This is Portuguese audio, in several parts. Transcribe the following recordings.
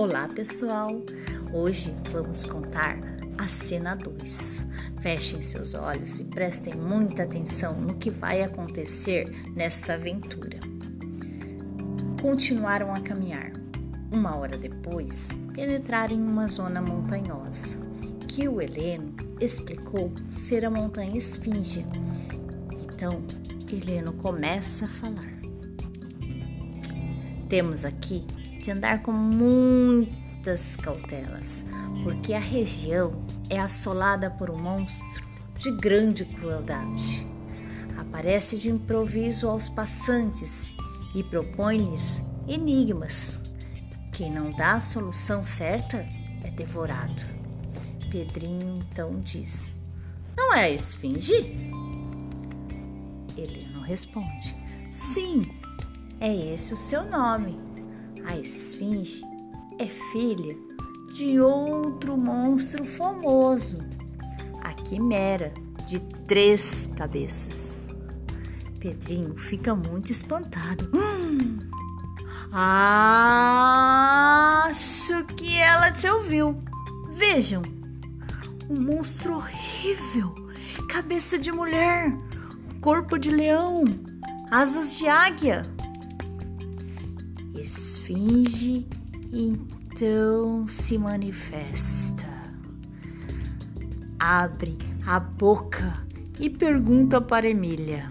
Olá, pessoal! Hoje vamos contar a cena 2. Fechem seus olhos e prestem muita atenção no que vai acontecer nesta aventura. Continuaram a caminhar. Uma hora depois, penetraram em uma zona montanhosa, que o Heleno explicou ser a montanha Esfinge. Então, Heleno começa a falar. Temos aqui de andar com muitas cautelas, porque a região é assolada por um monstro de grande crueldade. Aparece de improviso aos passantes e propõe-lhes enigmas. Quem não dá a solução certa é devorado. Pedrinho então diz: Não é a esfinge? Heleno responde: Sim, é esse o seu nome. A esfinge é filha de outro monstro famoso, a quimera de três cabeças. Pedrinho fica muito espantado. Hum, acho que ela te ouviu. Vejam, um monstro horrível, cabeça de mulher, corpo de leão, asas de águia esfinge então se manifesta. Abre a boca e pergunta para Emília: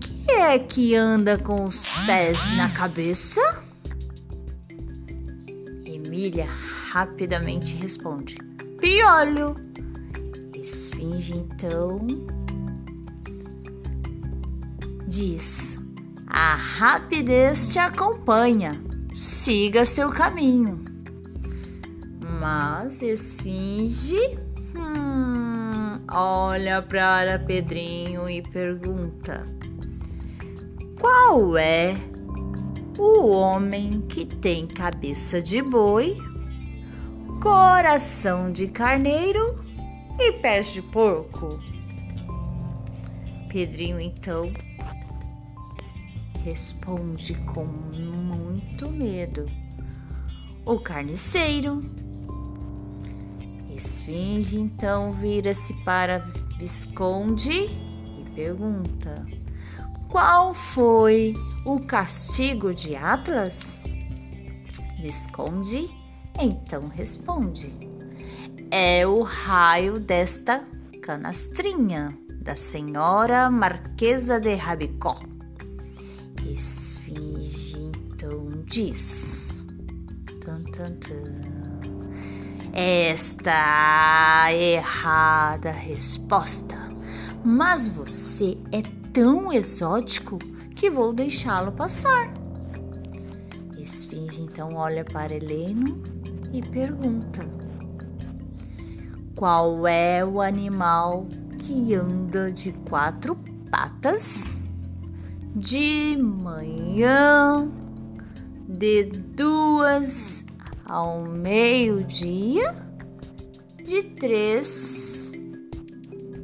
Que é que anda com os pés na cabeça? Emília rapidamente responde: Piolho. Esfinge então diz: a rapidez te acompanha, siga seu caminho. Mas Esfinge hum, olha para Pedrinho e pergunta: Qual é o homem que tem cabeça de boi, coração de carneiro e pés de porco? Pedrinho então responde com muito medo: O carniceiro. Esfinge então vira-se para Visconde e pergunta: Qual foi o castigo de Atlas? Visconde então responde: É o raio desta canastrinha da senhora Marquesa de Rabicó. Esfinge então diz: tan, tan, tan. Esta errada resposta, mas você é tão exótico que vou deixá-lo passar. Esfinge então olha para Heleno e pergunta: Qual é o animal que anda de quatro patas? De manhã, de duas ao meio-dia, de três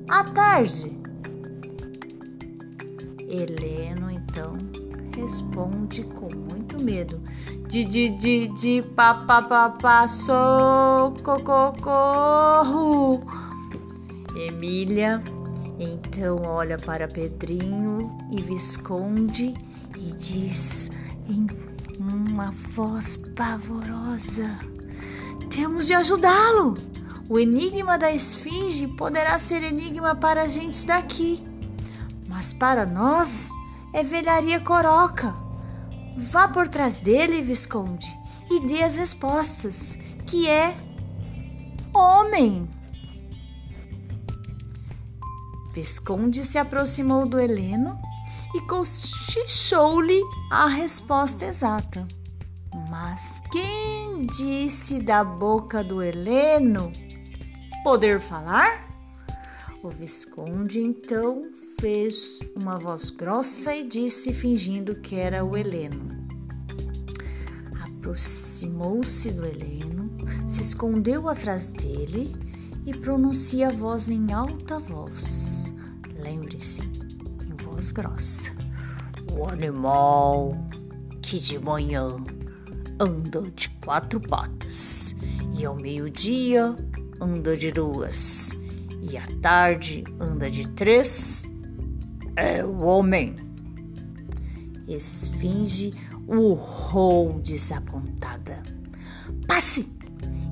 à tarde. Heleno então responde com muito medo: de de de de pa pa pa pa. Emília então olha para Pedrinho e Visconde e diz em uma voz pavorosa: Temos de ajudá-lo! O enigma da esfinge poderá ser enigma para a gente daqui, mas para nós é velharia coroca. Vá por trás dele, Visconde, e dê as respostas, que é homem. Visconde se aproximou do Heleno e cochichou-lhe a resposta exata. Mas quem disse da boca do Heleno poder falar? O Visconde então fez uma voz grossa e disse, fingindo que era o Heleno. Aproximou-se do Heleno, se escondeu atrás dele e pronuncia a voz em alta voz. Lembre-se, em voz grossa: O animal que de manhã anda de quatro patas, e ao meio-dia anda de duas, e à tarde anda de três. É o homem. Esfinge urrou desapontada. Passe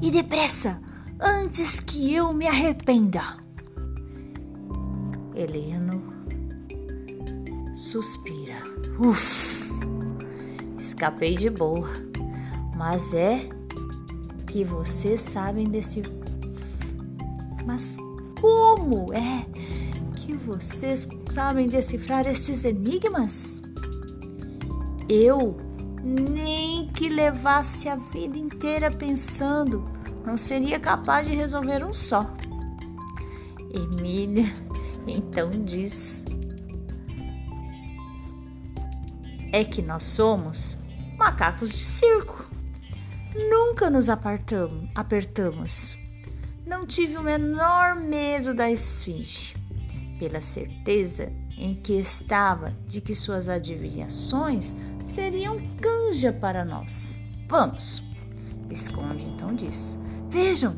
e depressa, antes que eu me arrependa. Heleno suspira. Uf, escapei de boa, mas é que vocês sabem desse. Mas como é que vocês sabem decifrar estes enigmas? Eu nem que levasse a vida inteira pensando, não seria capaz de resolver um só. Emília então diz: É que nós somos macacos de circo. Nunca nos apartamos, apertamos. Não tive o menor medo da esfinge, pela certeza em que estava de que suas adivinhações seriam canja para nós. Vamos! Esconde então diz: Vejam,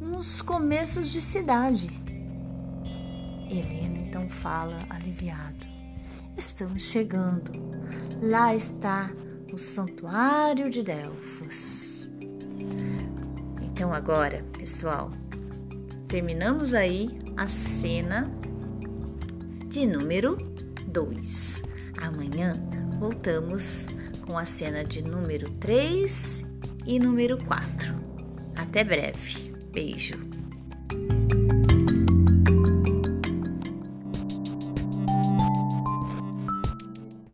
uns começos de cidade. Helena então fala aliviado: Estamos chegando. Lá está o santuário de Delfos. Então agora, pessoal, terminamos aí a cena de número 2. Amanhã voltamos com a cena de número 3 e número 4. Até breve. Beijo.